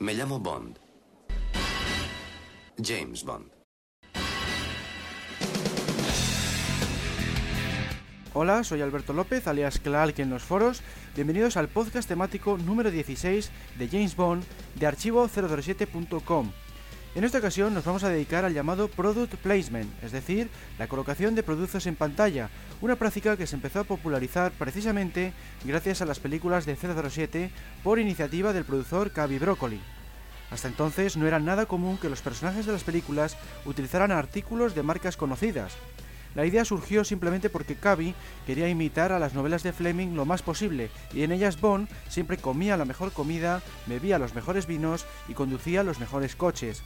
Me llamo Bond. James Bond. Hola, soy Alberto López, alias Clark en los foros. Bienvenidos al podcast temático número 16 de James Bond de archivo007.com. En esta ocasión nos vamos a dedicar al llamado Product Placement, es decir, la colocación de productos en pantalla, una práctica que se empezó a popularizar precisamente gracias a las películas de 007 por iniciativa del productor Cavi Broccoli. Hasta entonces no era nada común que los personajes de las películas utilizaran artículos de marcas conocidas. La idea surgió simplemente porque Cavi quería imitar a las novelas de Fleming lo más posible, y en ellas Bond siempre comía la mejor comida, bebía los mejores vinos y conducía los mejores coches.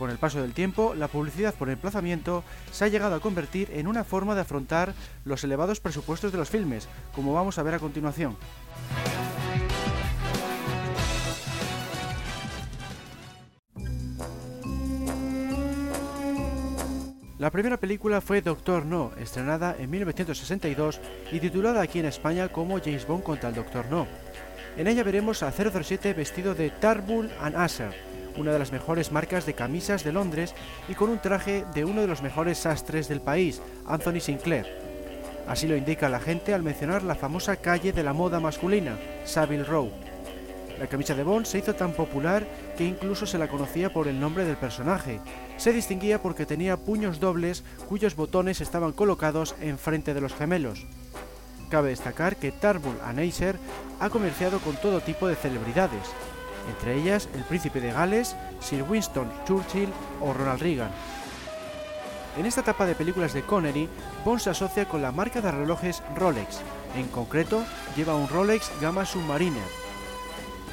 Con el paso del tiempo, la publicidad por emplazamiento se ha llegado a convertir en una forma de afrontar los elevados presupuestos de los filmes, como vamos a ver a continuación. La primera película fue Doctor No, estrenada en 1962 y titulada aquí en España como James Bond contra el Doctor No. En ella veremos a 007 vestido de Tarbul and Asser, una de las mejores marcas de camisas de Londres y con un traje de uno de los mejores sastres del país, Anthony Sinclair. Así lo indica la gente al mencionar la famosa calle de la moda masculina, Savile Row. La camisa de Bond se hizo tan popular que incluso se la conocía por el nombre del personaje. Se distinguía porque tenía puños dobles cuyos botones estaban colocados enfrente de los gemelos. Cabe destacar que Tarbul Acer ha comerciado con todo tipo de celebridades, entre ellas el príncipe de Gales, Sir Winston Churchill o Ronald Reagan. En esta etapa de películas de Connery, Bond se asocia con la marca de relojes Rolex, en concreto lleva un Rolex Gama Submariner.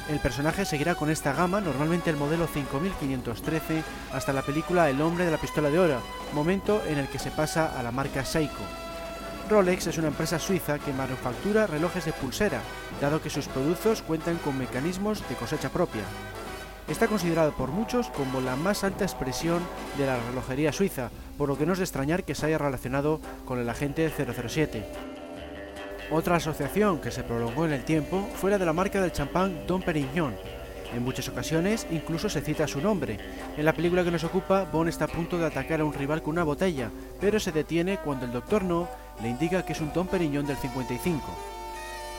El personaje seguirá con esta gama, normalmente el modelo 5513, hasta la película El hombre de la pistola de oro, momento en el que se pasa a la marca Seiko. Rolex es una empresa suiza que manufactura relojes de pulsera, dado que sus productos cuentan con mecanismos de cosecha propia. Está considerado por muchos como la más alta expresión de la relojería suiza, por lo que no es de extrañar que se haya relacionado con el agente 007. Otra asociación que se prolongó en el tiempo fue la de la marca del champán Dom Perignon. En muchas ocasiones incluso se cita su nombre. En la película que nos ocupa, Bond está a punto de atacar a un rival con una botella, pero se detiene cuando el Doctor No le indica que es un Don Periñón del 55.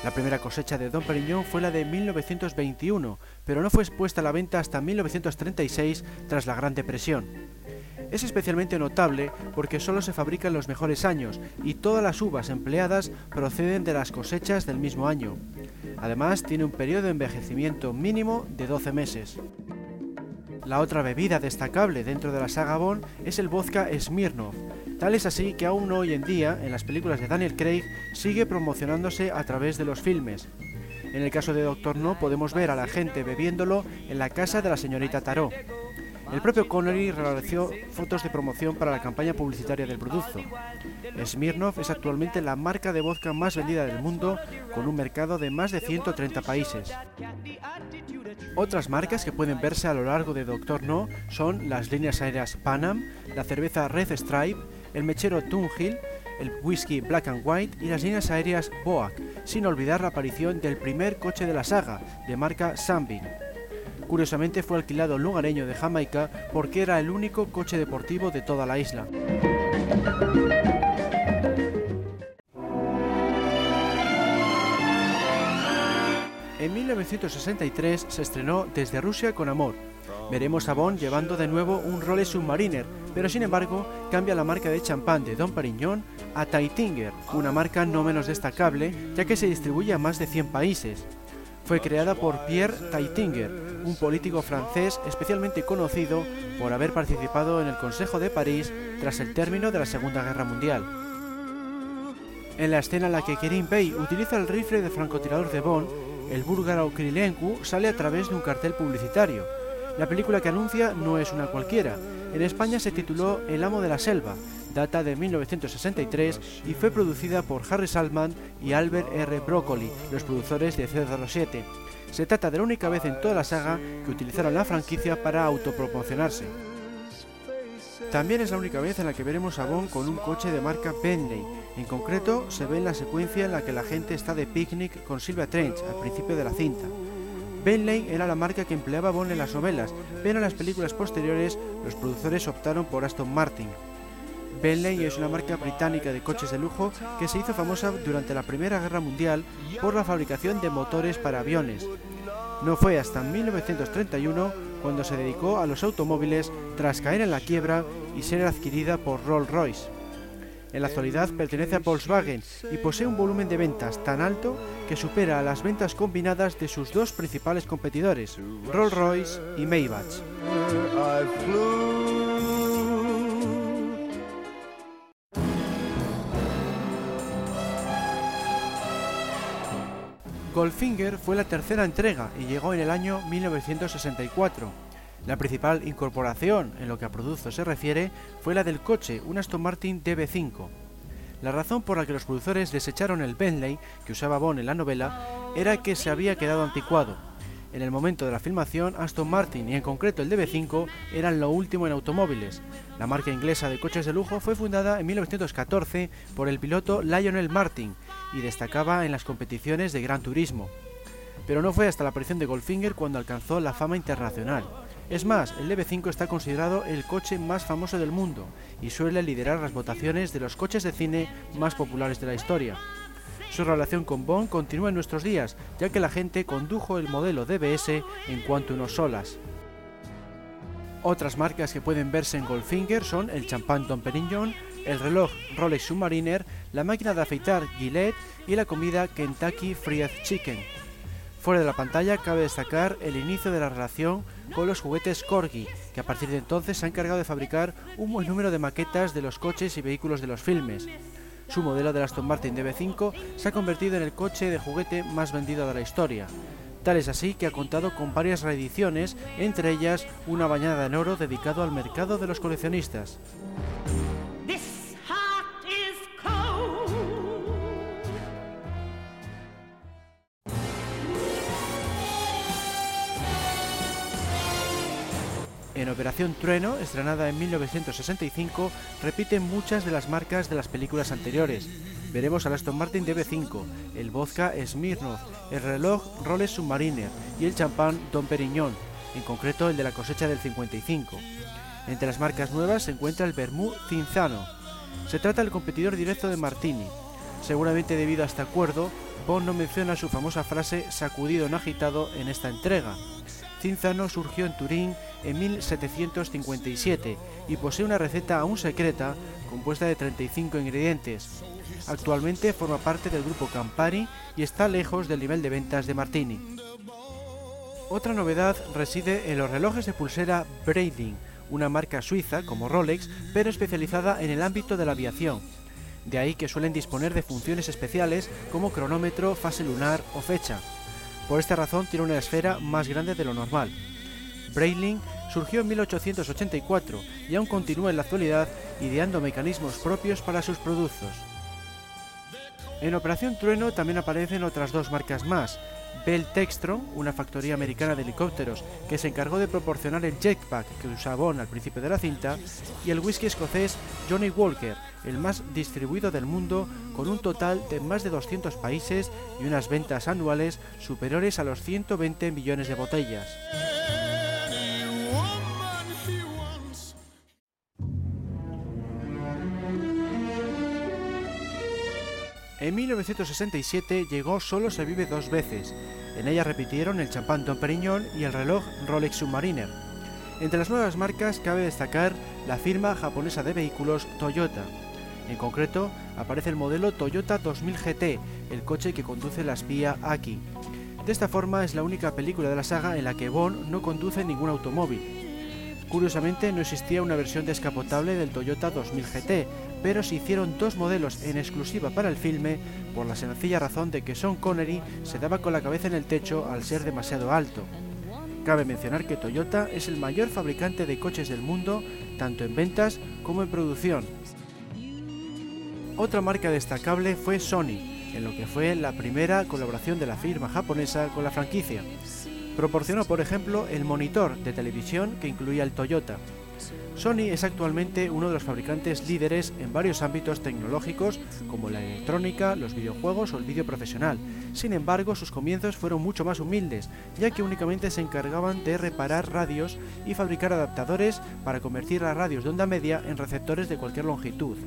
La primera cosecha de Don Periñón fue la de 1921, pero no fue expuesta a la venta hasta 1936 tras la Gran Depresión. Es especialmente notable porque solo se fabrica en los mejores años y todas las uvas empleadas proceden de las cosechas del mismo año. Además, tiene un periodo de envejecimiento mínimo de 12 meses. La otra bebida destacable dentro de la saga Bond es el vodka Smirnov, Tal es así que aún hoy en día, en las películas de Daniel Craig, sigue promocionándose a través de los filmes. En el caso de Doctor No podemos ver a la gente bebiéndolo en la casa de la señorita Tarot. El propio Connery realizó fotos de promoción para la campaña publicitaria del producto. Smirnov es actualmente la marca de vodka más vendida del mundo, con un mercado de más de 130 países. Otras marcas que pueden verse a lo largo de Doctor No son las líneas aéreas Panam, la cerveza Red Stripe, el mechero Tunhill, el whisky Black and White y las líneas aéreas Boac, sin olvidar la aparición del primer coche de la saga, de marca Sunbeam. Curiosamente fue alquilado lugareño de Jamaica porque era el único coche deportivo de toda la isla. En 1963 se estrenó Desde Rusia con Amor, Veremos a Bond llevando de nuevo un Rolex Submariner, pero sin embargo cambia la marca de champán de Don Perignon a Taitinger, una marca no menos destacable ya que se distribuye a más de 100 países. Fue creada por Pierre Taitinger, un político francés especialmente conocido por haber participado en el Consejo de París tras el término de la Segunda Guerra Mundial. En la escena en la que Kerim Bey utiliza el rifle de francotirador de Bond, el búlgaro Krylenko sale a través de un cartel publicitario. La película que anuncia no es una cualquiera. En España se tituló El amo de la selva, data de 1963 y fue producida por Harry Salman y Albert R. Broccoli, los productores de 007. Se trata de la única vez en toda la saga que utilizaron la franquicia para autopromocionarse. También es la única vez en la que veremos a Bond con un coche de marca Bentley. En concreto, se ve en la secuencia en la que la gente está de picnic con Silvia Trench al principio de la cinta. Bentley era la marca que empleaba Bond en las novelas, pero en las películas posteriores los productores optaron por Aston Martin. Bentley es una marca británica de coches de lujo que se hizo famosa durante la Primera Guerra Mundial por la fabricación de motores para aviones. No fue hasta 1931 cuando se dedicó a los automóviles tras caer en la quiebra y ser adquirida por Rolls-Royce. En la actualidad pertenece a Volkswagen y posee un volumen de ventas tan alto que supera a las ventas combinadas de sus dos principales competidores, Rolls-Royce y Maybach. Goldfinger fue la tercera entrega y llegó en el año 1964. La principal incorporación en lo que a productos se refiere fue la del coche, un Aston Martin DB5. La razón por la que los productores desecharon el Bentley que usaba Bond en la novela era que se había quedado anticuado. En el momento de la filmación, Aston Martin y en concreto el DB5 eran lo último en automóviles. La marca inglesa de coches de lujo fue fundada en 1914 por el piloto Lionel Martin y destacaba en las competiciones de Gran Turismo. Pero no fue hasta la aparición de Goldfinger cuando alcanzó la fama internacional. Es más, el DB5 está considerado el coche más famoso del mundo y suele liderar las votaciones de los coches de cine más populares de la historia. Su relación con Bond continúa en nuestros días, ya que la gente condujo el modelo DBS en cuanto unos solas. Otras marcas que pueden verse en Goldfinger son el champán Don Perignon, el reloj Rolex Submariner, la máquina de afeitar Gillette y la comida Kentucky Fried Chicken. Fuera de la pantalla cabe destacar el inicio de la relación con los juguetes Corgi, que a partir de entonces se ha encargado de fabricar un buen número de maquetas de los coches y vehículos de los filmes. Su modelo del Aston Martin DB5 se ha convertido en el coche de juguete más vendido de la historia. Tal es así que ha contado con varias reediciones, entre ellas una bañada en oro dedicado al mercado de los coleccionistas. En Operación Trueno, estrenada en 1965, repiten muchas de las marcas de las películas anteriores. Veremos al Aston Martin DB5, el vodka Smirnoff, el reloj Rolex Submariner y el champán Don Perignon, en concreto el de la cosecha del 55. Entre las marcas nuevas se encuentra el Bermú Cinzano. Se trata del competidor directo de Martini. Seguramente debido a este acuerdo, Bond no menciona su famosa frase sacudido en agitado en esta entrega. Cinzano surgió en Turín en 1757 y posee una receta aún secreta compuesta de 35 ingredientes. Actualmente forma parte del grupo Campari y está lejos del nivel de ventas de Martini. Otra novedad reside en los relojes de pulsera Breitling, una marca suiza como Rolex, pero especializada en el ámbito de la aviación. De ahí que suelen disponer de funciones especiales como cronómetro, fase lunar o fecha. Por esta razón tiene una esfera más grande de lo normal. Breitling surgió en 1884 y aún continúa en la actualidad ideando mecanismos propios para sus productos. En Operación Trueno también aparecen otras dos marcas más, Bell Textron, una factoría americana de helicópteros que se encargó de proporcionar el jetpack que usaba Bond al principio de la cinta, y el whisky escocés Johnny Walker, el más distribuido del mundo, con un total de más de 200 países y unas ventas anuales superiores a los 120 millones de botellas. En 1967 llegó Solo se vive dos veces. En ella repitieron el champán Don Perignon y el reloj Rolex Submariner. Entre las nuevas marcas cabe destacar la firma japonesa de vehículos Toyota. En concreto, aparece el modelo Toyota 2000 GT, el coche que conduce la espía Aki. De esta forma es la única película de la saga en la que Bond no conduce ningún automóvil. Curiosamente no existía una versión descapotable del Toyota 2000 GT, pero se hicieron dos modelos en exclusiva para el filme por la sencilla razón de que Sean Connery se daba con la cabeza en el techo al ser demasiado alto. Cabe mencionar que Toyota es el mayor fabricante de coches del mundo, tanto en ventas como en producción. Otra marca destacable fue Sony, en lo que fue la primera colaboración de la firma japonesa con la franquicia. Proporcionó, por ejemplo, el monitor de televisión que incluía el Toyota. Sony es actualmente uno de los fabricantes líderes en varios ámbitos tecnológicos como la electrónica, los videojuegos o el vídeo profesional. Sin embargo, sus comienzos fueron mucho más humildes, ya que únicamente se encargaban de reparar radios y fabricar adaptadores para convertir las radios de onda media en receptores de cualquier longitud.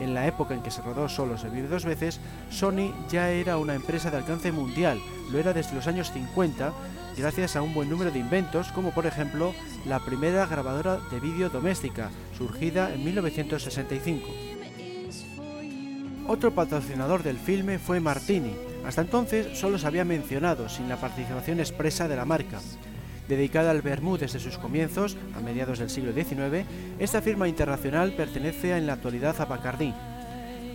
En la época en que se rodó Solo se vive dos veces, Sony ya era una empresa de alcance mundial, lo era desde los años 50, gracias a un buen número de inventos, como por ejemplo la primera grabadora de vídeo doméstica, surgida en 1965. Otro patrocinador del filme fue Martini, hasta entonces solo se había mencionado sin la participación expresa de la marca. Dedicada al vermú desde sus comienzos, a mediados del siglo XIX, esta firma internacional pertenece en la actualidad a Bacardi.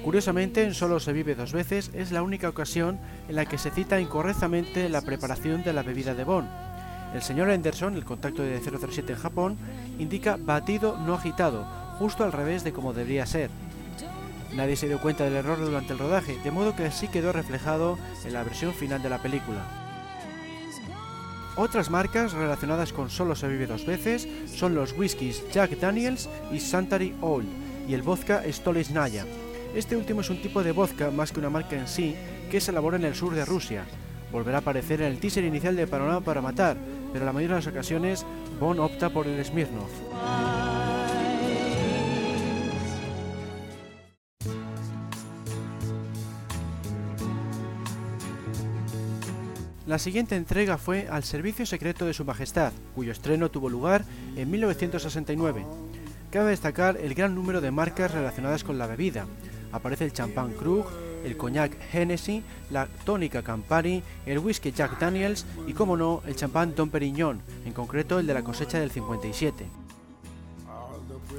Curiosamente, en Solo se vive dos veces es la única ocasión en la que se cita incorrectamente la preparación de la bebida de Bon. El señor Anderson, el contacto de 007 en Japón, indica batido no agitado, justo al revés de como debería ser. Nadie se dio cuenta del error durante el rodaje, de modo que así quedó reflejado en la versión final de la película. Otras marcas relacionadas con Solo se vive dos veces son los whiskies Jack Daniels y Santari Old y el vodka Stolichnaya. Este último es un tipo de vodka más que una marca en sí que se elabora en el sur de Rusia. Volverá a aparecer en el teaser inicial de Panorama para Matar, pero en la mayoría de las ocasiones Bond opta por el Smirnoff. La siguiente entrega fue Al Servicio Secreto de Su Majestad, cuyo estreno tuvo lugar en 1969. Cabe destacar el gran número de marcas relacionadas con la bebida. Aparece el champán Krug, el cognac Hennessy, la tónica Campari, el whisky Jack Daniels y, como no, el champán Don Perignon, en concreto el de la cosecha del 57.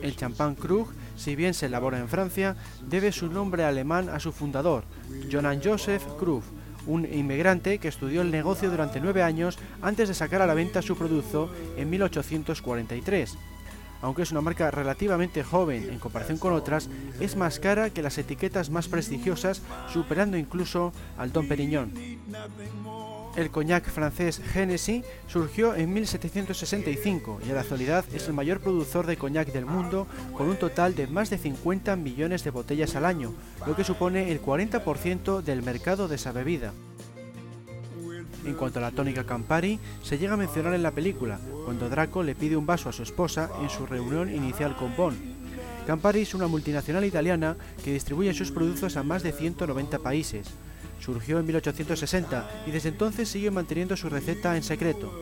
El champán Krug, si bien se elabora en Francia, debe su nombre alemán a su fundador, Johann Joseph Krug, un inmigrante que estudió el negocio durante nueve años antes de sacar a la venta su producto en 1843. Aunque es una marca relativamente joven en comparación con otras, es más cara que las etiquetas más prestigiosas, superando incluso al Don Perignon. El coñac francés Hennessy surgió en 1765 y en la actualidad es el mayor productor de coñac del mundo con un total de más de 50 millones de botellas al año, lo que supone el 40% del mercado de esa bebida. En cuanto a la tónica Campari, se llega a mencionar en la película, cuando Draco le pide un vaso a su esposa en su reunión inicial con Bond. Campari es una multinacional italiana que distribuye sus productos a más de 190 países. Surgió en 1860 y desde entonces sigue manteniendo su receta en secreto.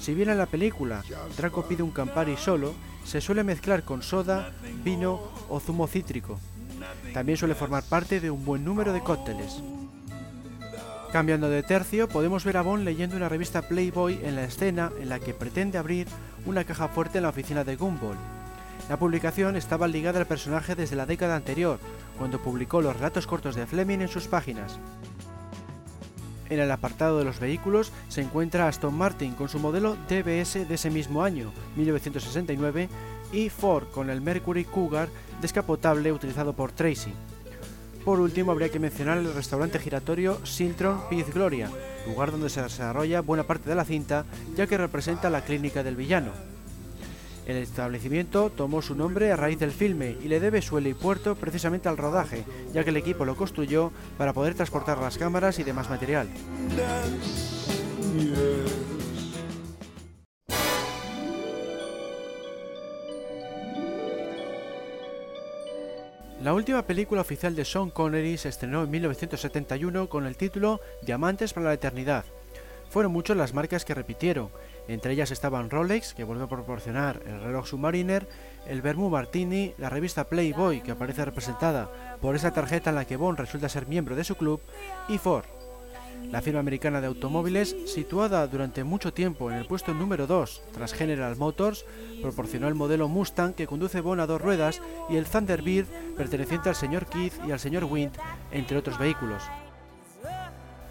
Si bien en la película Draco pide un Campari solo, se suele mezclar con soda, vino o zumo cítrico. También suele formar parte de un buen número de cócteles. Cambiando de tercio, podemos ver a Bond leyendo una revista Playboy en la escena en la que pretende abrir una caja fuerte en la oficina de Gumball. La publicación estaba ligada al personaje desde la década anterior, cuando publicó los relatos cortos de Fleming en sus páginas. En el apartado de los vehículos se encuentra Aston Martin con su modelo DBS de ese mismo año, 1969, y Ford con el Mercury Cougar descapotable utilizado por Tracy. Por último, habría que mencionar el restaurante giratorio Sintron Peace Gloria, lugar donde se desarrolla buena parte de la cinta, ya que representa la clínica del villano. El establecimiento tomó su nombre a raíz del filme y le debe su helipuerto precisamente al rodaje, ya que el equipo lo construyó para poder transportar las cámaras y demás material. La última película oficial de Sean Connery se estrenó en 1971 con el título Diamantes para la Eternidad. Fueron muchas las marcas que repitieron, entre ellas estaban Rolex, que vuelve a proporcionar el reloj Submariner, el Bermu Martini, la revista Playboy, que aparece representada por esa tarjeta en la que Bond resulta ser miembro de su club, y Ford. La firma americana de automóviles, situada durante mucho tiempo en el puesto número 2 tras General Motors, proporcionó el modelo Mustang que conduce Bond a dos ruedas y el Thunderbird perteneciente al señor Keith y al señor Wind, entre otros vehículos.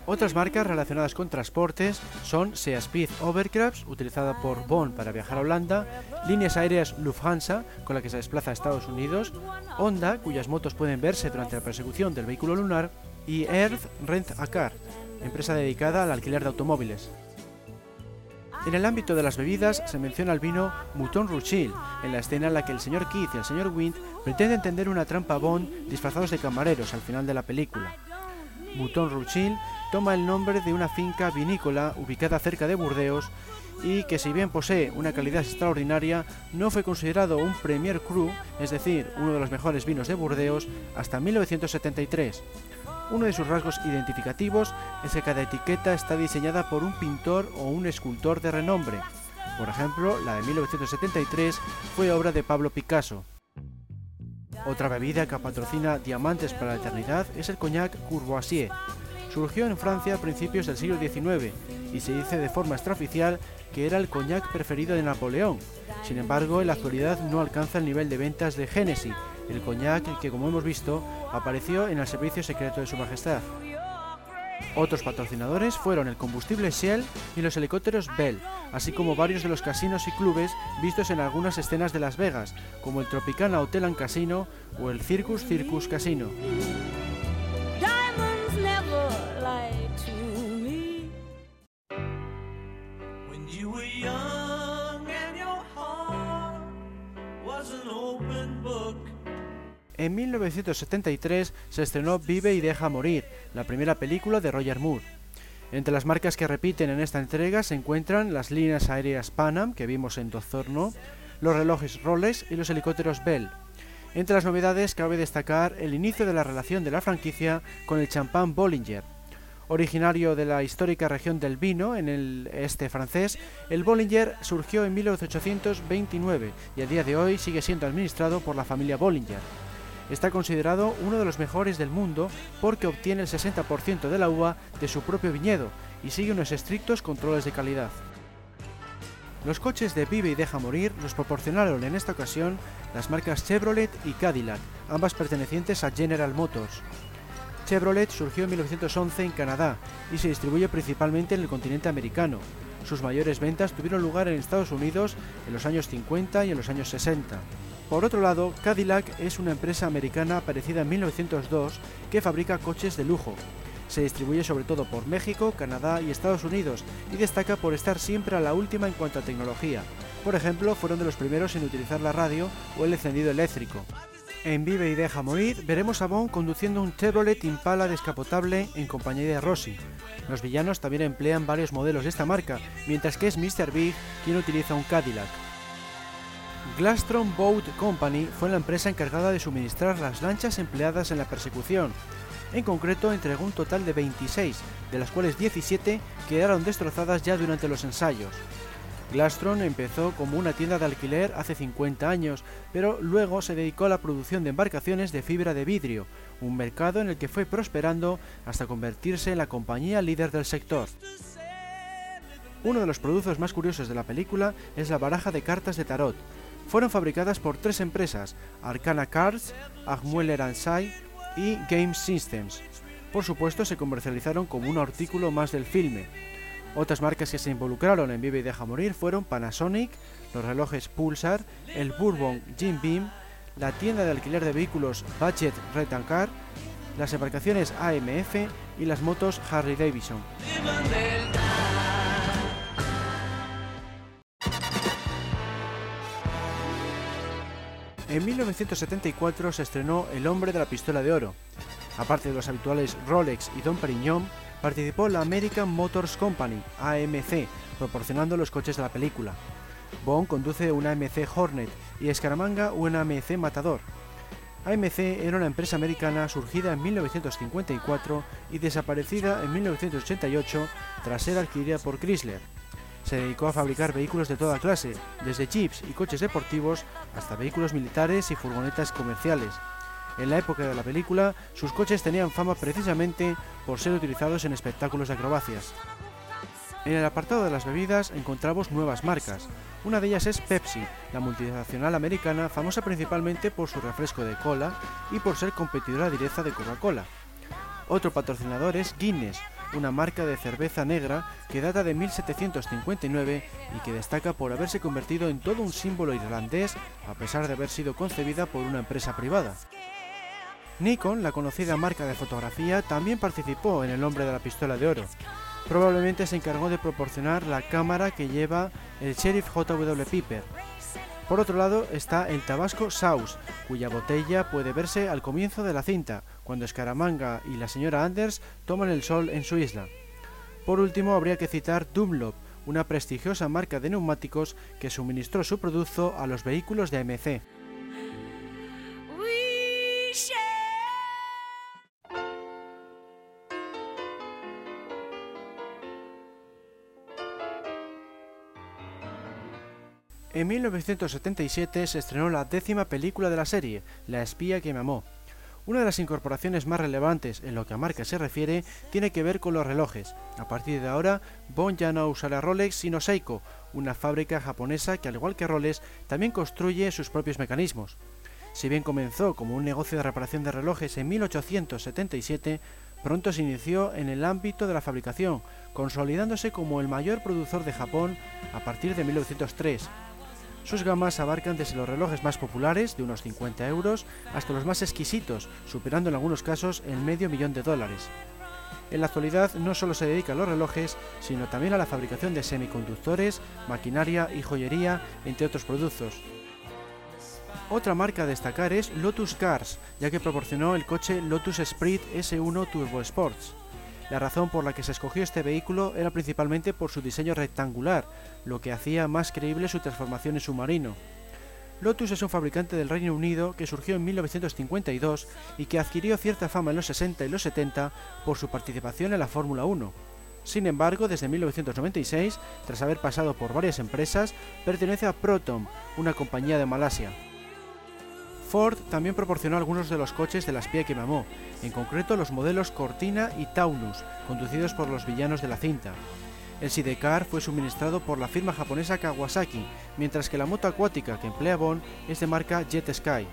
Otras marcas relacionadas con transportes son Sea Speed Overcraft, utilizada por Bond para viajar a Holanda, líneas aéreas Lufthansa, con la que se desplaza a Estados Unidos, Honda, cuyas motos pueden verse durante la persecución del vehículo lunar, y Earth Rent a Car, empresa dedicada al alquiler de automóviles. En el ámbito de las bebidas se menciona el vino Mouton Rouchil, en la escena en la que el señor Keith y el señor Wind pretenden tender una trampa a Bond disfrazados de camareros al final de la película. Mouton Rouchil toma el nombre de una finca vinícola ubicada cerca de Burdeos y que si bien posee una calidad extraordinaria, no fue considerado un Premier Cru, es decir, uno de los mejores vinos de Burdeos, hasta 1973. Uno de sus rasgos identificativos es que cada etiqueta está diseñada por un pintor o un escultor de renombre. Por ejemplo, la de 1973 fue obra de Pablo Picasso. Otra bebida que patrocina Diamantes para la Eternidad es el cognac Courvoisier. Surgió en Francia a principios del siglo XIX y se dice de forma extraoficial que era el cognac preferido de Napoleón. Sin embargo, en la actualidad no alcanza el nivel de ventas de Genesis, el coñac que, como hemos visto, apareció en el servicio secreto de Su Majestad. Otros patrocinadores fueron el combustible Shell y los helicópteros Bell, así como varios de los casinos y clubes vistos en algunas escenas de Las Vegas, como el Tropicana Hotel and Casino o el Circus Circus Casino. En 1973 se estrenó Vive y deja morir, la primera película de Roger Moore. Entre las marcas que repiten en esta entrega se encuentran las líneas aéreas Panam, que vimos en Dozorno, los relojes Rolex y los helicópteros Bell. Entre las novedades cabe destacar el inicio de la relación de la franquicia con el champán Bollinger. Originario de la histórica región del vino en el este francés, el Bollinger surgió en 1829 y a día de hoy sigue siendo administrado por la familia Bollinger. Está considerado uno de los mejores del mundo porque obtiene el 60% de la uva de su propio viñedo y sigue unos estrictos controles de calidad. Los coches de Vive y Deja Morir los proporcionaron en esta ocasión las marcas Chevrolet y Cadillac, ambas pertenecientes a General Motors. Chevrolet surgió en 1911 en Canadá y se distribuye principalmente en el continente americano. Sus mayores ventas tuvieron lugar en Estados Unidos en los años 50 y en los años 60. Por otro lado, Cadillac es una empresa americana aparecida en 1902 que fabrica coches de lujo. Se distribuye sobre todo por México, Canadá y Estados Unidos y destaca por estar siempre a la última en cuanto a tecnología. Por ejemplo, fueron de los primeros en utilizar la radio o el encendido eléctrico. En Vive y Deja Morir veremos a Bond conduciendo un Chevrolet Impala descapotable en compañía de Rossi. Los villanos también emplean varios modelos de esta marca, mientras que es Mr. Big quien utiliza un Cadillac. Glastron Boat Company fue la empresa encargada de suministrar las lanchas empleadas en la persecución. En concreto, entregó un total de 26, de las cuales 17 quedaron destrozadas ya durante los ensayos. Glastron empezó como una tienda de alquiler hace 50 años, pero luego se dedicó a la producción de embarcaciones de fibra de vidrio, un mercado en el que fue prosperando hasta convertirse en la compañía líder del sector. Uno de los productos más curiosos de la película es la baraja de cartas de tarot, fueron fabricadas por tres empresas, Arcana Cards, Agmueller Ansai y Game Systems. Por supuesto, se comercializaron como un artículo más del filme. Otras marcas que se involucraron en Vive y Deja Morir fueron Panasonic, los relojes Pulsar, el Bourbon Jim Beam, la tienda de alquiler de vehículos Budget Red Car, las embarcaciones AMF y las motos Harley Davidson. En 1974 se estrenó El hombre de la pistola de oro. Aparte de los habituales Rolex y Don Perignon, participó la American Motors Company, AMC, proporcionando los coches de la película. Bond conduce una AMC Hornet y Escaramanga una AMC Matador. AMC era una empresa americana surgida en 1954 y desaparecida en 1988 tras ser adquirida por Chrysler. Se dedicó a fabricar vehículos de toda clase, desde jeeps y coches deportivos hasta vehículos militares y furgonetas comerciales. En la época de la película, sus coches tenían fama precisamente por ser utilizados en espectáculos de acrobacias. En el apartado de las bebidas encontramos nuevas marcas. Una de ellas es Pepsi, la multinacional americana famosa principalmente por su refresco de cola y por ser competidora directa de Coca-Cola. Otro patrocinador es Guinness, una marca de cerveza negra que data de 1759 y que destaca por haberse convertido en todo un símbolo irlandés a pesar de haber sido concebida por una empresa privada. Nikon, la conocida marca de fotografía, también participó en El hombre de la pistola de oro. Probablemente se encargó de proporcionar la cámara que lleva el sheriff J.W. Piper. Por otro lado está el Tabasco Sauce, cuya botella puede verse al comienzo de la cinta, cuando Scaramanga y la señora Anders toman el sol en su isla. Por último habría que citar Dunlop, una prestigiosa marca de neumáticos que suministró su producto a los vehículos de AMC. En 1977 se estrenó la décima película de la serie, La espía que me amó. Una de las incorporaciones más relevantes en lo que a marca se refiere tiene que ver con los relojes. A partir de ahora, Bond ya no usará Rolex sino Seiko, una fábrica japonesa que al igual que Rolex también construye sus propios mecanismos. Si bien comenzó como un negocio de reparación de relojes en 1877, pronto se inició en el ámbito de la fabricación, consolidándose como el mayor productor de Japón a partir de 1903 sus gamas abarcan desde los relojes más populares, de unos 50 euros, hasta los más exquisitos, superando en algunos casos el medio millón de dólares. En la actualidad no solo se dedica a los relojes, sino también a la fabricación de semiconductores, maquinaria y joyería, entre otros productos. Otra marca a destacar es Lotus Cars, ya que proporcionó el coche Lotus Esprit S1 Turbo Sports. La razón por la que se escogió este vehículo era principalmente por su diseño rectangular, lo que hacía más creíble su transformación en submarino. Lotus es un fabricante del Reino Unido que surgió en 1952 y que adquirió cierta fama en los 60 y los 70 por su participación en la Fórmula 1. Sin embargo, desde 1996, tras haber pasado por varias empresas, pertenece a Proton, una compañía de Malasia. Ford también proporcionó algunos de los coches de la espía que mamó, en concreto los modelos Cortina y Taunus, conducidos por los villanos de la cinta. El sidecar fue suministrado por la firma japonesa Kawasaki, mientras que la moto acuática que emplea Bond es de marca Jet Sky.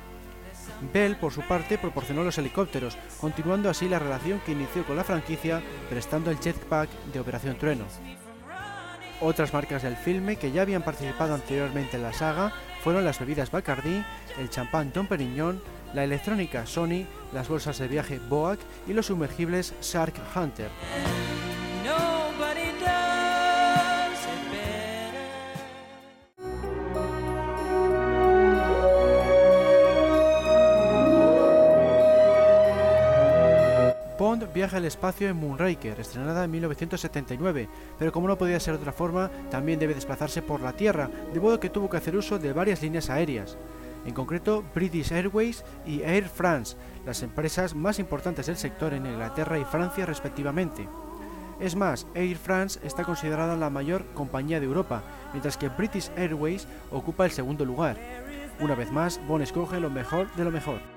Bell, por su parte, proporcionó los helicópteros, continuando así la relación que inició con la franquicia, prestando el jetpack de Operación Trueno. Otras marcas del filme que ya habían participado anteriormente en la saga fueron las bebidas Bacardi, el champán Don Perignon, la electrónica Sony, las bolsas de viaje Boac y los sumergibles Shark Hunter. Viaja al espacio en Moonraker, estrenada en 1979, pero como no podía ser de otra forma, también debe desplazarse por la Tierra, de modo que tuvo que hacer uso de varias líneas aéreas en concreto British Airways y Air France, las empresas más importantes del sector en Inglaterra y Francia respectivamente. Es más, Air France está considerada la mayor compañía de Europa, mientras que British Airways ocupa el segundo lugar. Una vez más, Bond escoge lo mejor de lo mejor.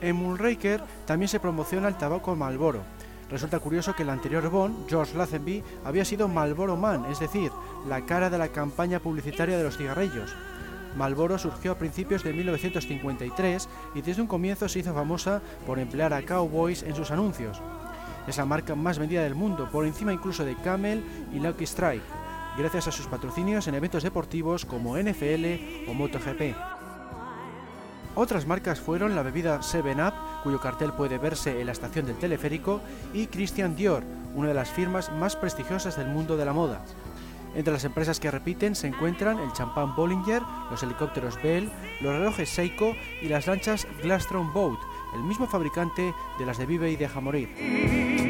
En Moonraker también se promociona el tabaco Marlboro. Resulta curioso que el anterior Bond, George Lazenby, había sido Marlboro Man, es decir, la cara de la campaña publicitaria de los cigarrillos. Marlboro surgió a principios de 1953 y desde un comienzo se hizo famosa por emplear a cowboys en sus anuncios. Es la marca más vendida del mundo, por encima incluso de Camel y Lucky Strike, gracias a sus patrocinios en eventos deportivos como NFL o MotoGP. Otras marcas fueron la bebida 7up, cuyo cartel puede verse en la estación del teleférico, y Christian Dior, una de las firmas más prestigiosas del mundo de la moda. Entre las empresas que repiten se encuentran el champán Bollinger, los helicópteros Bell, los relojes Seiko y las lanchas Glastron Boat, el mismo fabricante de las de Vive y Deja Morir.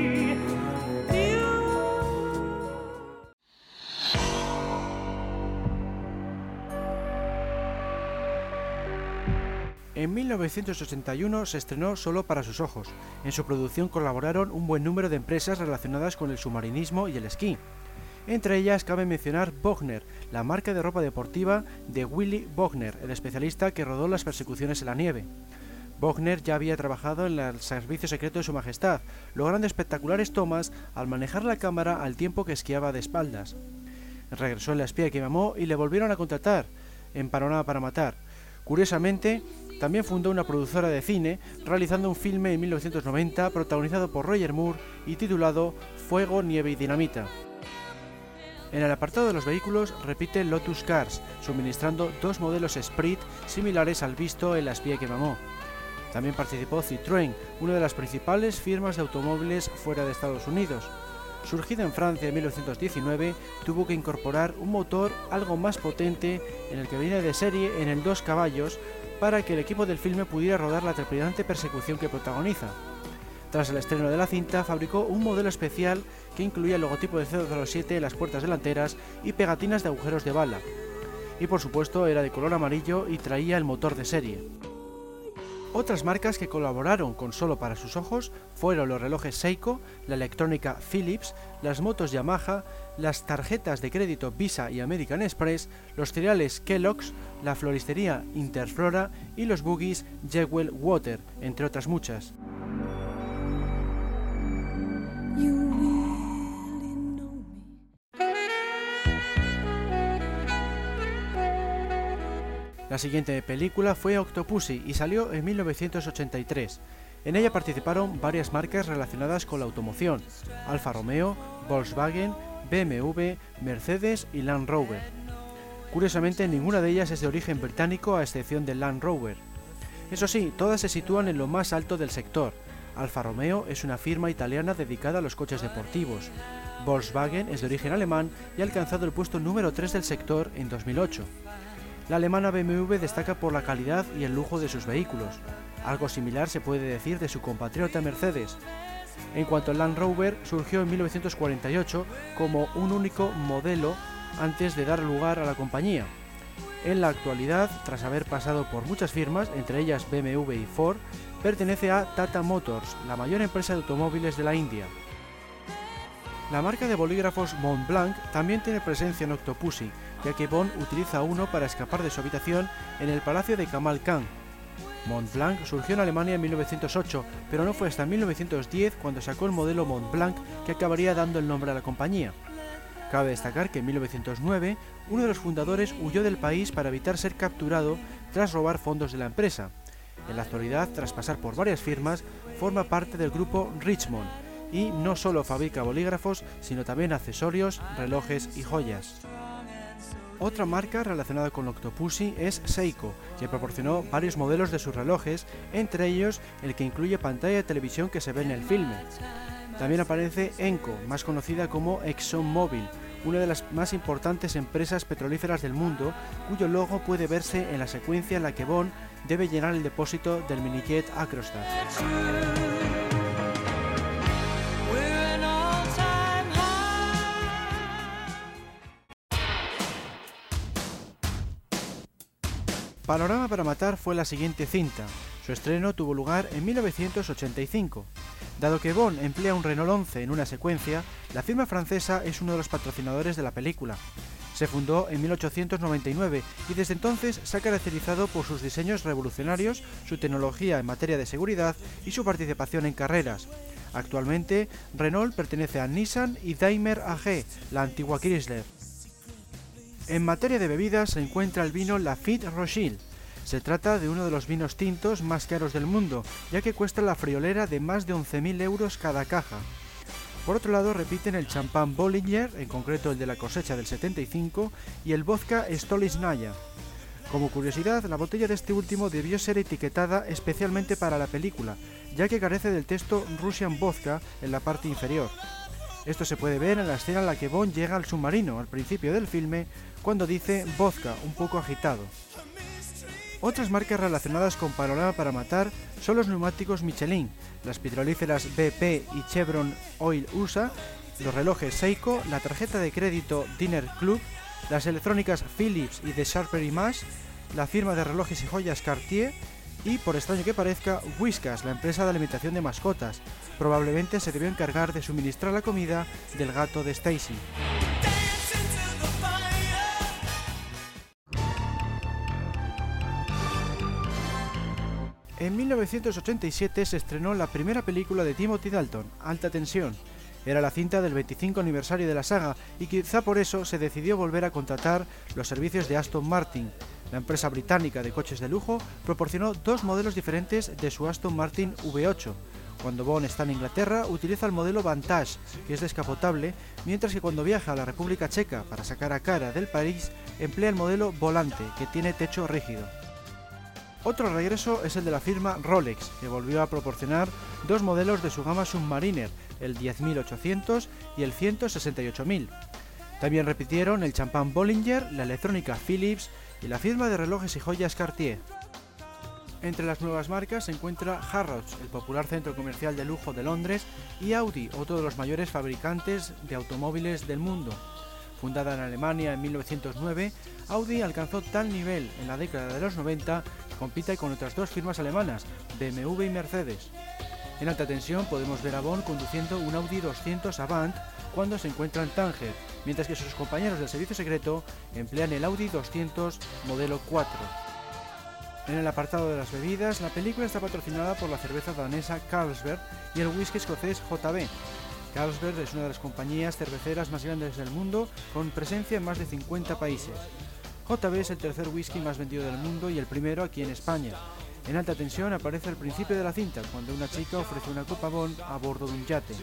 En 1981 se estrenó Solo para sus ojos. En su producción colaboraron un buen número de empresas relacionadas con el submarinismo y el esquí. Entre ellas cabe mencionar Bogner, la marca de ropa deportiva de Willy Bogner, el especialista que rodó las persecuciones en la nieve. Bogner ya había trabajado en el servicio secreto de su majestad, logrando espectaculares tomas al manejar la cámara al tiempo que esquiaba de espaldas. Regresó en la espía que mamó y le volvieron a contratar en para Matar. Curiosamente, también fundó una productora de cine, realizando un filme en 1990 protagonizado por Roger Moore y titulado Fuego, Nieve y Dinamita. En el apartado de los vehículos repite Lotus Cars, suministrando dos modelos Sprint similares al visto en la espía que mamó. También participó Citroën, una de las principales firmas de automóviles fuera de Estados Unidos. surgida en Francia en 1919, tuvo que incorporar un motor algo más potente en el que viene de serie en el 2 caballos para que el equipo del filme pudiera rodar la trepidante persecución que protagoniza. Tras el estreno de la cinta, fabricó un modelo especial que incluía el logotipo de 007 en las puertas delanteras y pegatinas de agujeros de bala. Y por supuesto era de color amarillo y traía el motor de serie. Otras marcas que colaboraron con Solo para sus ojos fueron los relojes Seiko, la electrónica Philips, las motos Yamaha, las tarjetas de crédito Visa y American Express, los cereales Kellogg's, la floristería Interflora y los boogies Jewel Water, entre otras muchas. La siguiente película fue Octopussy y salió en 1983. En ella participaron varias marcas relacionadas con la automoción, Alfa Romeo, Volkswagen, BMW, Mercedes y Land Rover. Curiosamente, ninguna de ellas es de origen británico a excepción de Land Rover. Eso sí, todas se sitúan en lo más alto del sector. Alfa Romeo es una firma italiana dedicada a los coches deportivos. Volkswagen es de origen alemán y ha alcanzado el puesto número 3 del sector en 2008. La alemana BMW destaca por la calidad y el lujo de sus vehículos. Algo similar se puede decir de su compatriota Mercedes. En cuanto al Land Rover, surgió en 1948 como un único modelo antes de dar lugar a la compañía. En la actualidad, tras haber pasado por muchas firmas, entre ellas BMW y Ford, pertenece a Tata Motors, la mayor empresa de automóviles de la India. La marca de bolígrafos Montblanc también tiene presencia en Octopussy, ya que Bond utiliza uno para escapar de su habitación en el palacio de Kamal Khan. Montblanc surgió en Alemania en 1908, pero no fue hasta 1910 cuando sacó el modelo Montblanc que acabaría dando el nombre a la compañía. Cabe destacar que en 1909 uno de los fundadores huyó del país para evitar ser capturado tras robar fondos de la empresa. En la actualidad, tras pasar por varias firmas, forma parte del grupo Richmond y no solo fabrica bolígrafos, sino también accesorios, relojes y joyas. Otra marca relacionada con Octopussy es Seiko, que proporcionó varios modelos de sus relojes, entre ellos el que incluye pantalla de televisión que se ve en el filme. También aparece Enco, más conocida como ExxonMobil, una de las más importantes empresas petrolíferas del mundo, cuyo logo puede verse en la secuencia en la que Bond debe llenar el depósito del minijet Acrostat. Panorama para Matar fue la siguiente cinta. Su estreno tuvo lugar en 1985. Dado que Bond emplea un Renault 11 en una secuencia, la firma francesa es uno de los patrocinadores de la película. Se fundó en 1899 y desde entonces se ha caracterizado por sus diseños revolucionarios, su tecnología en materia de seguridad y su participación en carreras. Actualmente, Renault pertenece a Nissan y Daimler AG, la antigua Chrysler. En materia de bebidas se encuentra el vino Lafitte Rochelle. Se trata de uno de los vinos tintos más caros del mundo, ya que cuesta la friolera de más de 11.000 euros cada caja. Por otro lado, repiten el champán Bollinger, en concreto el de la cosecha del 75, y el vodka Stolichnaya. Como curiosidad, la botella de este último debió ser etiquetada especialmente para la película, ya que carece del texto Russian Vodka en la parte inferior. Esto se puede ver en la escena en la que Bond llega al submarino al principio del filme, cuando dice vodka, un poco agitado. Otras marcas relacionadas con Panorama para Matar son los neumáticos Michelin, las petrolíferas BP y Chevron Oil USA, los relojes Seiko, la tarjeta de crédito Dinner Club, las electrónicas Philips y The Sharper Image, la firma de relojes y joyas Cartier y, por extraño que parezca, Whiskas, la empresa de alimentación de mascotas. Probablemente se debió encargar de suministrar la comida del gato de Stacy. En 1987 se estrenó la primera película de Timothy Dalton, Alta Tensión. Era la cinta del 25 aniversario de la saga y quizá por eso se decidió volver a contratar los servicios de Aston Martin. La empresa británica de coches de lujo proporcionó dos modelos diferentes de su Aston Martin V8. Cuando Bond está en Inglaterra utiliza el modelo Vantage, que es descapotable, mientras que cuando viaja a la República Checa para sacar a cara del país emplea el modelo Volante, que tiene techo rígido. Otro regreso es el de la firma Rolex, que volvió a proporcionar dos modelos de su gama Submariner, el 10800 y el 168000. También repitieron el champán Bollinger, la electrónica Philips y la firma de relojes y joyas Cartier. Entre las nuevas marcas se encuentra Harrods, el popular centro comercial de lujo de Londres, y Audi, otro de los mayores fabricantes de automóviles del mundo. Fundada en Alemania en 1909, Audi alcanzó tal nivel en la década de los 90 que compite con otras dos firmas alemanas, BMW y Mercedes. En alta tensión podemos ver a Bond conduciendo un Audi 200 Avant cuando se encuentra en Tánger, mientras que sus compañeros del servicio secreto emplean el Audi 200 modelo 4. En el apartado de las bebidas, la película está patrocinada por la cerveza danesa Carlsberg y el whisky escocés JB, Carlsberg es una de las compañías cerveceras más grandes del mundo, con presencia en más de 50 países. JB es el tercer whisky más vendido del mundo y el primero aquí en España. En alta tensión aparece al principio de la cinta, cuando una chica ofrece una copa Bond a bordo de un yate.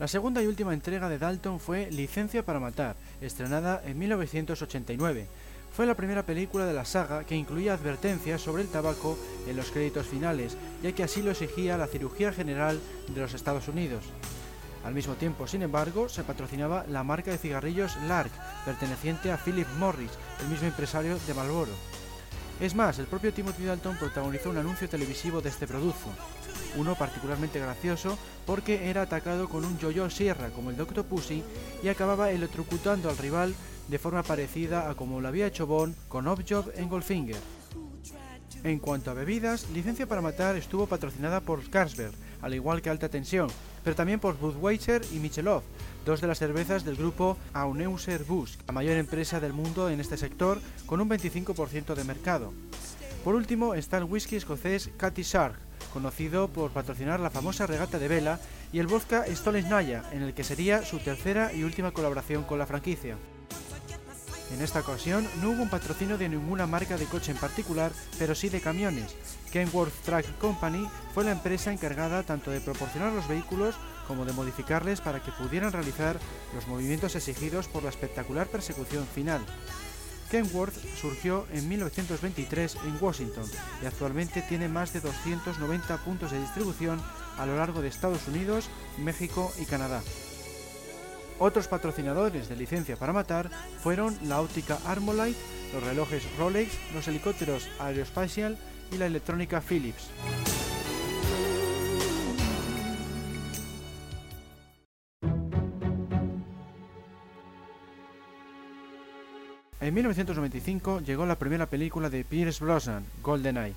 La segunda y última entrega de Dalton fue Licencia para Matar, estrenada en 1989. Fue la primera película de la saga que incluía advertencias sobre el tabaco en los créditos finales, ya que así lo exigía la Cirugía General de los Estados Unidos. Al mismo tiempo, sin embargo, se patrocinaba la marca de cigarrillos Lark, perteneciente a Philip Morris, el mismo empresario de Marlboro. Es más, el propio Timothy Dalton protagonizó un anuncio televisivo de este producto, uno particularmente gracioso porque era atacado con un yo-yo sierra como el Dr. Pussy y acababa electrocutando al rival de forma parecida a como lo había hecho Bond con Off-Job en Goldfinger. En cuanto a bebidas, Licencia para Matar estuvo patrocinada por Carlsberg, al igual que Alta Tensión, pero también por Budweiser y Michelov, dos de las cervezas del grupo Auneuser Busch, la mayor empresa del mundo en este sector, con un 25% de mercado. Por último está el whisky escocés Cathy Shark, conocido por patrocinar la famosa regata de vela, y el vodka Naya, en el que sería su tercera y última colaboración con la franquicia. En esta ocasión no hubo un patrocinio de ninguna marca de coche en particular, pero sí de camiones. Kenworth Truck Company fue la empresa encargada tanto de proporcionar los vehículos como de modificarles para que pudieran realizar los movimientos exigidos por la espectacular persecución final. Kenworth surgió en 1923 en Washington y actualmente tiene más de 290 puntos de distribución a lo largo de Estados Unidos, México y Canadá. Otros patrocinadores de licencia para matar fueron la óptica Armolite, los relojes Rolex, los helicópteros Aerospatial y la electrónica Philips. En 1995 llegó la primera película de Pierce Brosnan, GoldenEye.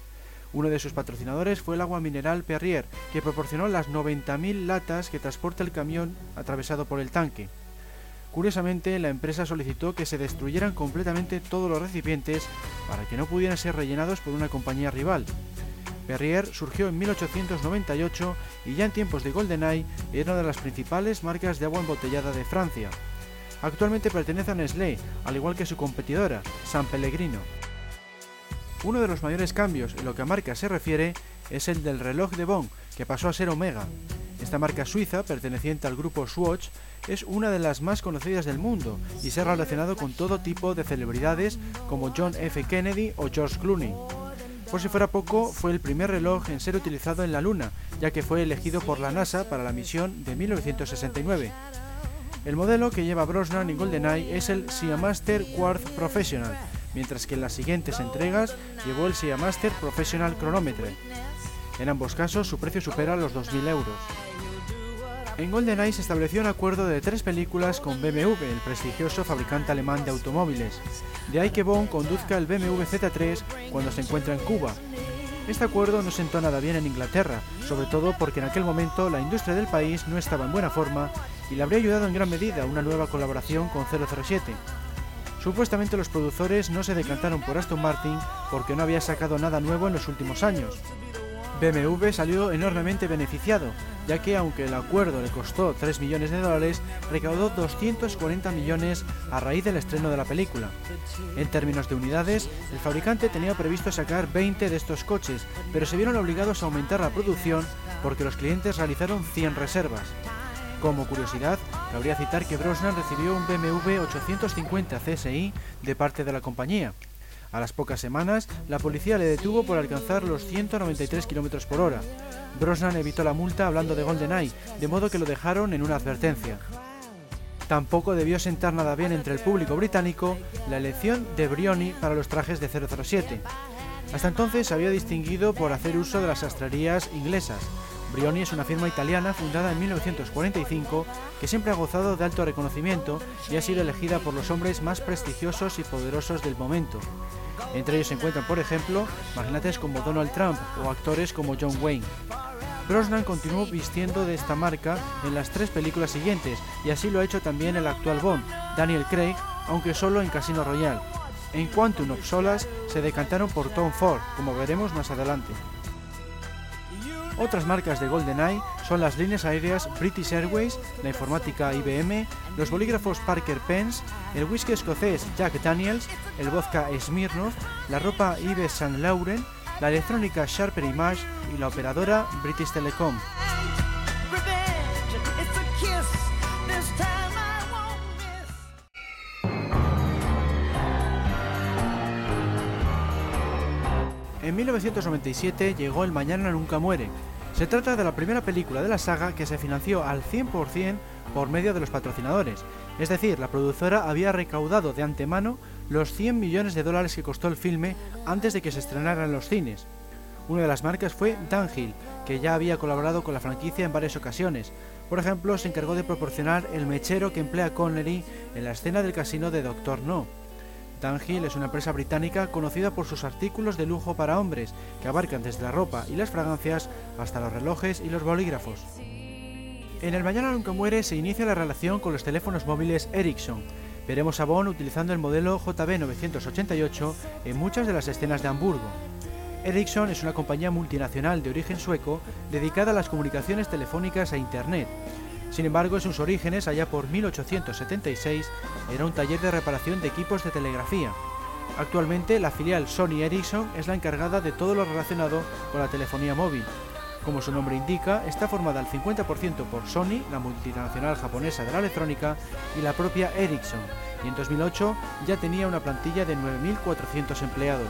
Uno de sus patrocinadores fue el agua mineral Perrier, que proporcionó las 90.000 latas que transporta el camión atravesado por el tanque. Curiosamente, la empresa solicitó que se destruyeran completamente todos los recipientes para que no pudieran ser rellenados por una compañía rival. Perrier surgió en 1898 y ya en tiempos de GoldenEye era una de las principales marcas de agua embotellada de Francia. Actualmente pertenece a Nestlé, al igual que su competidora, San Pellegrino. Uno de los mayores cambios en lo que a marca se refiere es el del reloj de Bond, que pasó a ser Omega. Esta marca suiza, perteneciente al grupo Swatch, es una de las más conocidas del mundo y se ha relacionado con todo tipo de celebridades como John F. Kennedy o George Clooney. Por si fuera poco, fue el primer reloj en ser utilizado en la Luna, ya que fue elegido por la NASA para la misión de 1969. El modelo que lleva Brosnan y GoldenEye es el Master Quartz Professional, mientras que en las siguientes entregas llevó el Master Professional Chronometer. En ambos casos su precio supera los 2.000 euros. En GoldenEye se estableció un acuerdo de tres películas con BMW, el prestigioso fabricante alemán de automóviles. De ahí que Bond conduzca el BMW Z3 cuando se encuentra en Cuba. Este acuerdo no sentó nada bien en Inglaterra, sobre todo porque en aquel momento la industria del país no estaba en buena forma y le habría ayudado en gran medida una nueva colaboración con 007. Supuestamente los productores no se decantaron por Aston Martin porque no había sacado nada nuevo en los últimos años. BMW salió enormemente beneficiado, ya que aunque el acuerdo le costó 3 millones de dólares, recaudó 240 millones a raíz del estreno de la película. En términos de unidades, el fabricante tenía previsto sacar 20 de estos coches, pero se vieron obligados a aumentar la producción porque los clientes realizaron 100 reservas. Como curiosidad, cabría citar que Brosnan recibió un BMW 850 CSI de parte de la compañía, a las pocas semanas, la policía le detuvo por alcanzar los 193 km por hora. Brosnan evitó la multa hablando de GoldenEye, de modo que lo dejaron en una advertencia. Tampoco debió sentar nada bien entre el público británico la elección de Brioni para los trajes de 007. Hasta entonces se había distinguido por hacer uso de las sastrerías inglesas. Brioni es una firma italiana fundada en 1945 que siempre ha gozado de alto reconocimiento y ha sido elegida por los hombres más prestigiosos y poderosos del momento. Entre ellos se encuentran, por ejemplo, magnates como Donald Trump o actores como John Wayne. Brosnan continuó vistiendo de esta marca en las tres películas siguientes y así lo ha hecho también el actual Bond, Daniel Craig, aunque solo en Casino Royale. En Quantum of Solas se decantaron por Tom Ford, como veremos más adelante. Otras marcas de GoldenEye son las líneas aéreas British Airways, la informática IBM, los bolígrafos Parker Pence, el whisky escocés Jack Daniels, el vodka Smirnoff, la ropa Yves Saint Laurent, la electrónica Sharper Image y la operadora British Telecom. En 1997 llegó El Mañana Nunca Muere. Se trata de la primera película de la saga que se financió al 100% por medio de los patrocinadores, es decir, la productora había recaudado de antemano los 100 millones de dólares que costó el filme antes de que se estrenara en los cines. Una de las marcas fue Dunhill, que ya había colaborado con la franquicia en varias ocasiones. Por ejemplo, se encargó de proporcionar el mechero que emplea Connery en la escena del casino de Doctor No. Dunhill es una empresa británica conocida por sus artículos de lujo para hombres, que abarcan desde la ropa y las fragancias hasta los relojes y los bolígrafos. En El Mañana Nunca Muere se inicia la relación con los teléfonos móviles Ericsson. Veremos a Bond utilizando el modelo JB988 en muchas de las escenas de Hamburgo. Ericsson es una compañía multinacional de origen sueco dedicada a las comunicaciones telefónicas e Internet. Sin embargo, en sus orígenes, allá por 1876, era un taller de reparación de equipos de telegrafía. Actualmente, la filial Sony Ericsson es la encargada de todo lo relacionado con la telefonía móvil. Como su nombre indica, está formada al 50% por Sony, la multinacional japonesa de la electrónica, y la propia Ericsson, y en 2008 ya tenía una plantilla de 9.400 empleados.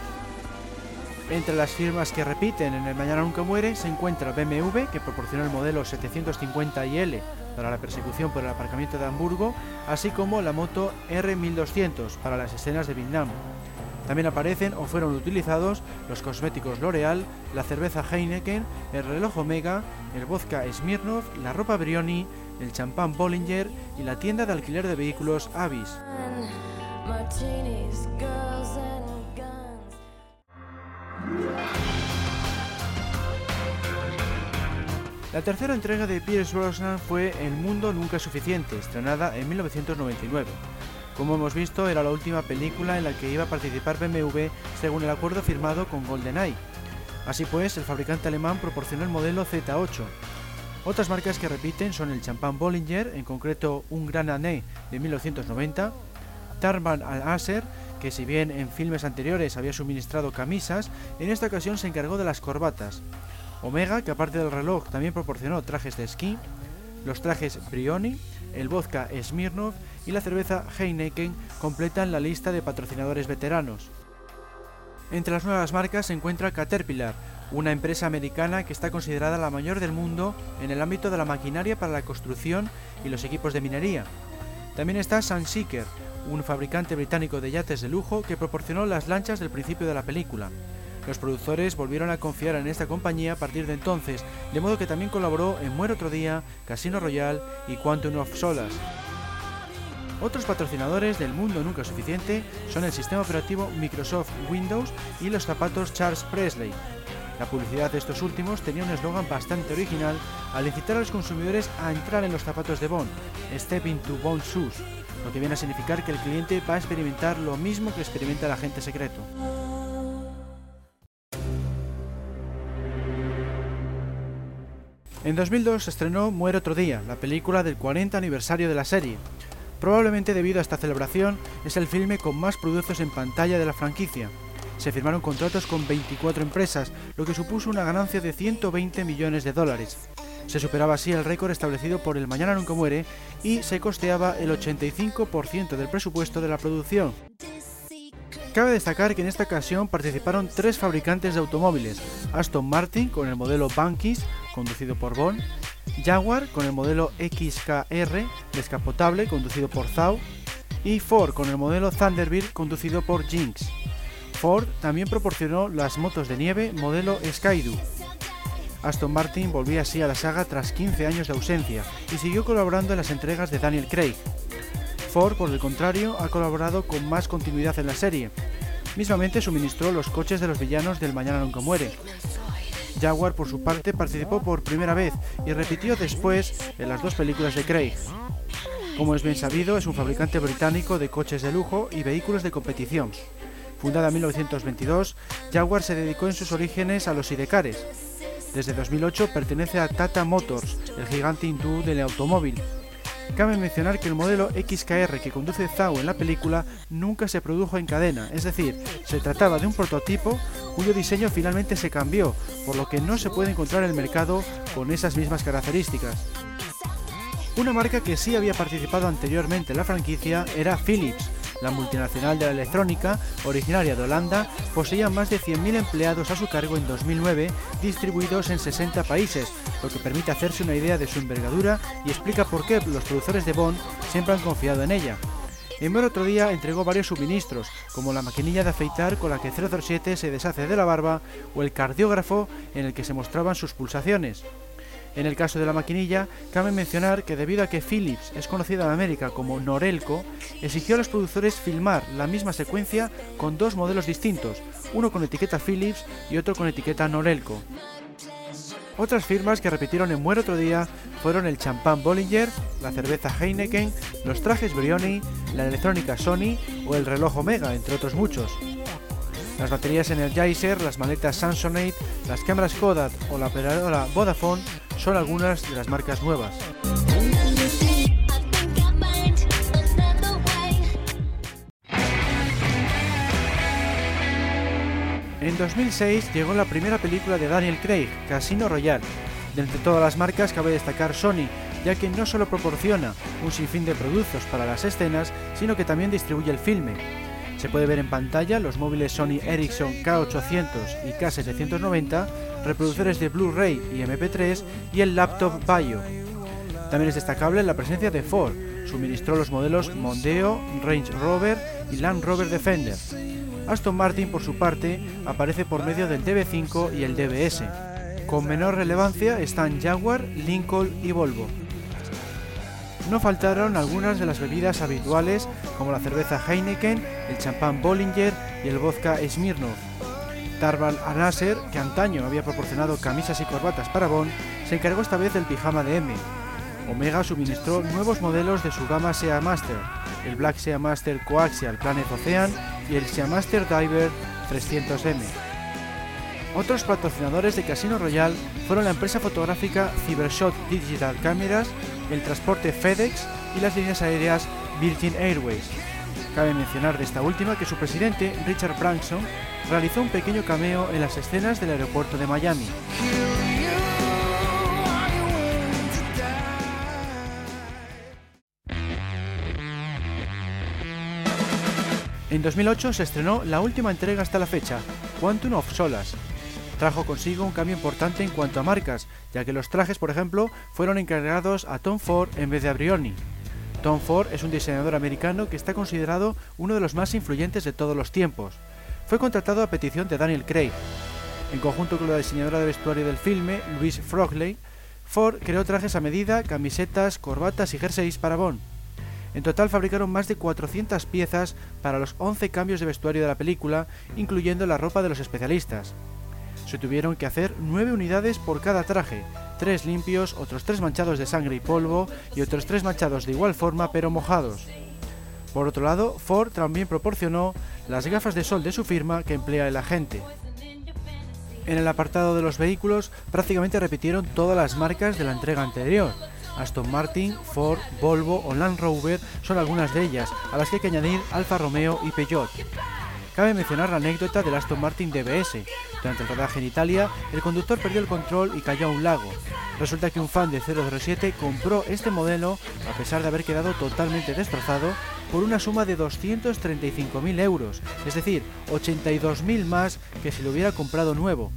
Entre las firmas que repiten en el Mañana Nunca Muere se encuentra BMW, que proporcionó el modelo 750IL para la persecución por el aparcamiento de Hamburgo, así como la moto R1200 para las escenas de Vietnam. También aparecen o fueron utilizados los cosméticos L'Oreal, la cerveza Heineken, el reloj Omega, el vodka Smirnoff, la ropa Brioni, el champán Bollinger y la tienda de alquiler de vehículos Avis. La tercera entrega de Pierce Brosnan fue El mundo nunca suficiente, estrenada en 1999. Como hemos visto, era la última película en la que iba a participar BMW según el acuerdo firmado con GoldenEye. Así pues, el fabricante alemán proporcionó el modelo Z8. Otras marcas que repiten son el champán Bollinger, en concreto un Gran Ané de 1990, Tarman al Acer, que si bien en filmes anteriores había suministrado camisas, en esta ocasión se encargó de las corbatas. Omega, que aparte del reloj también proporcionó trajes de esquí, los trajes Brioni, el vodka Smirnov y la cerveza Heineken completan la lista de patrocinadores veteranos. Entre las nuevas marcas se encuentra Caterpillar, una empresa americana que está considerada la mayor del mundo en el ámbito de la maquinaria para la construcción y los equipos de minería. También está Sunseeker, un fabricante británico de yates de lujo que proporcionó las lanchas del principio de la película. Los productores volvieron a confiar en esta compañía a partir de entonces, de modo que también colaboró en Muere otro día, Casino Royale y Quantum of Solas. Otros patrocinadores del mundo nunca suficiente son el sistema operativo Microsoft Windows y los zapatos Charles Presley. La publicidad de estos últimos tenía un eslogan bastante original al incitar a los consumidores a entrar en los zapatos de Bond, Step into Bond Shoes, lo que viene a significar que el cliente va a experimentar lo mismo que experimenta el agente secreto. En 2002 se estrenó Muere otro día, la película del 40 aniversario de la serie. Probablemente debido a esta celebración es el filme con más productos en pantalla de la franquicia. Se firmaron contratos con 24 empresas, lo que supuso una ganancia de 120 millones de dólares. Se superaba así el récord establecido por El Mañana Nunca Muere y se costeaba el 85% del presupuesto de la producción. Cabe destacar que en esta ocasión participaron tres fabricantes de automóviles, Aston Martin con el modelo Bankis, conducido por Bond, Jaguar con el modelo XKR, descapotable, conducido por Zhao, y Ford con el modelo Thunderbird, conducido por Jinx. Ford también proporcionó las motos de nieve modelo Skydoo. Aston Martin volvía así a la saga tras 15 años de ausencia y siguió colaborando en las entregas de Daniel Craig, Ford, por el contrario, ha colaborado con más continuidad en la serie. Mismamente suministró los coches de los villanos del Mañana Nunca Muere. Jaguar, por su parte, participó por primera vez y repitió después en las dos películas de Craig. Como es bien sabido, es un fabricante británico de coches de lujo y vehículos de competición. Fundada en 1922, Jaguar se dedicó en sus orígenes a los sidecares. Desde 2008 pertenece a Tata Motors, el gigante hindú del automóvil, Cabe mencionar que el modelo XKR que conduce Zhao en la película nunca se produjo en cadena, es decir, se trataba de un prototipo cuyo diseño finalmente se cambió, por lo que no se puede encontrar en el mercado con esas mismas características. Una marca que sí había participado anteriormente en la franquicia era Philips, la multinacional de la electrónica, originaria de Holanda, poseía más de 100.000 empleados a su cargo en 2009, distribuidos en 60 países, lo que permite hacerse una idea de su envergadura y explica por qué los productores de Bond siempre han confiado en ella. En buen otro día entregó varios suministros, como la maquinilla de afeitar con la que 007 se deshace de la barba o el cardiógrafo en el que se mostraban sus pulsaciones. En el caso de la maquinilla, cabe mencionar que debido a que Philips es conocida en América como Norelco, exigió a los productores filmar la misma secuencia con dos modelos distintos, uno con etiqueta Philips y otro con etiqueta Norelco. Otras firmas que repitieron en Muere otro día fueron el champán Bollinger, la cerveza Heineken, los trajes Brioni, la electrónica Sony o el reloj Omega, entre otros muchos. Las baterías Energizer, las maletas Samsonite, las cámaras Kodak o la operadora Vodafone son algunas de las marcas nuevas. En 2006 llegó la primera película de Daniel Craig, Casino Royale. De entre todas las marcas cabe destacar Sony, ya que no solo proporciona un sinfín de productos para las escenas, sino que también distribuye el filme. Se puede ver en pantalla los móviles Sony Ericsson K800 y K790, reproductores de Blu-ray y MP3 y el laptop Bayo. También es destacable la presencia de Ford, suministró los modelos Mondeo, Range Rover y Land Rover Defender. Aston Martin, por su parte, aparece por medio del DB5 y el DBS. Con menor relevancia están Jaguar, Lincoln y Volvo. No faltaron algunas de las bebidas habituales como la cerveza Heineken, el champán Bollinger y el vodka Smirnov. Tarval Anasser, que antaño había proporcionado camisas y corbatas para Bond, se encargó esta vez del pijama de M. Omega suministró nuevos modelos de su gama Seamaster, el Black Seamaster Coaxial Planet Ocean y el Seamaster Diver 300M. Otros patrocinadores de Casino Royale fueron la empresa fotográfica Cybershot Digital Cameras el transporte FedEx y las líneas aéreas Virgin Airways. Cabe mencionar de esta última que su presidente, Richard Branson, realizó un pequeño cameo en las escenas del aeropuerto de Miami. En 2008 se estrenó la última entrega hasta la fecha, Quantum of Solas, trajo consigo un cambio importante en cuanto a marcas, ya que los trajes, por ejemplo, fueron encargados a Tom Ford en vez de a Brioni. Tom Ford es un diseñador americano que está considerado uno de los más influyentes de todos los tiempos. Fue contratado a petición de Daniel Craig. En conjunto con la diseñadora de vestuario del filme, Louise Frogley, Ford creó trajes a medida, camisetas, corbatas y jerseys para Bond. En total fabricaron más de 400 piezas para los 11 cambios de vestuario de la película, incluyendo la ropa de los especialistas se tuvieron que hacer nueve unidades por cada traje, tres limpios, otros tres manchados de sangre y polvo y otros tres manchados de igual forma pero mojados. Por otro lado, Ford también proporcionó las gafas de sol de su firma que emplea el agente. En el apartado de los vehículos prácticamente repitieron todas las marcas de la entrega anterior. Aston Martin, Ford, Volvo o Land Rover son algunas de ellas, a las que hay que añadir Alfa Romeo y Peugeot. Cabe mencionar la anécdota del Aston Martin DBS. Durante el rodaje en Italia, el conductor perdió el control y cayó a un lago. Resulta que un fan de 007 compró este modelo, a pesar de haber quedado totalmente destrozado, por una suma de 235.000 euros, es decir, 82.000 más que si lo hubiera comprado nuevo.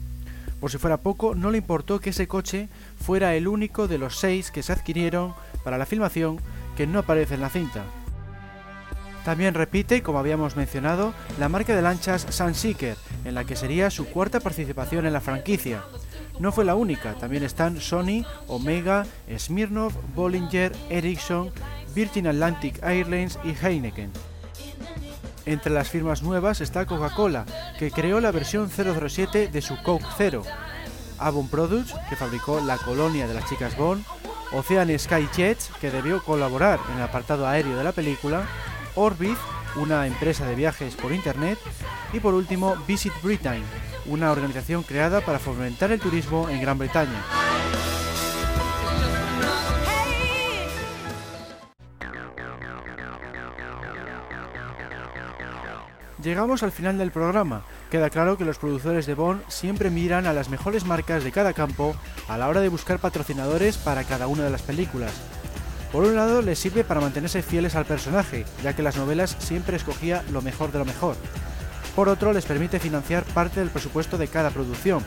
Por si fuera poco, no le importó que ese coche fuera el único de los seis que se adquirieron para la filmación que no aparece en la cinta. También repite, como habíamos mencionado, la marca de lanchas Sunseeker, en la que sería su cuarta participación en la franquicia. No fue la única, también están Sony, Omega, Smirnoff, Bollinger, Ericsson, Virgin Atlantic Airlines y Heineken. Entre las firmas nuevas está Coca-Cola, que creó la versión 007 de su Coke Zero, Avon Products, que fabricó la colonia de las chicas Bond, Ocean Sky Jets, que debió colaborar en el apartado aéreo de la película, Orbit, una empresa de viajes por internet, y por último Visit Britain, una organización creada para fomentar el turismo en Gran Bretaña. Llegamos al final del programa. Queda claro que los productores de Bond siempre miran a las mejores marcas de cada campo a la hora de buscar patrocinadores para cada una de las películas. Por un lado, les sirve para mantenerse fieles al personaje, ya que las novelas siempre escogía lo mejor de lo mejor. Por otro, les permite financiar parte del presupuesto de cada producción.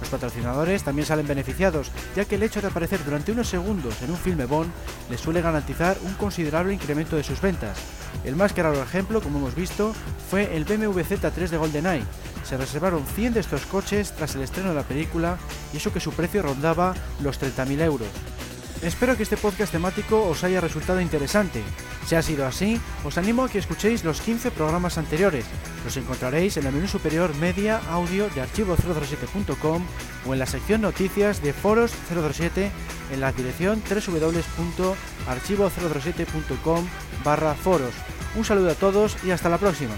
Los patrocinadores también salen beneficiados, ya que el hecho de aparecer durante unos segundos en un filme Bond les suele garantizar un considerable incremento de sus ventas. El más claro ejemplo, como hemos visto, fue el BMW Z3 de GoldenEye. Se reservaron 100 de estos coches tras el estreno de la película y eso que su precio rondaba los 30.000 euros. Espero que este podcast temático os haya resultado interesante. Si ha sido así, os animo a que escuchéis los 15 programas anteriores. Los encontraréis en el menú superior Media Audio de archivo007.com o en la sección Noticias de Foros 007 en la dirección www.archivo007.com barra foros. Un saludo a todos y hasta la próxima.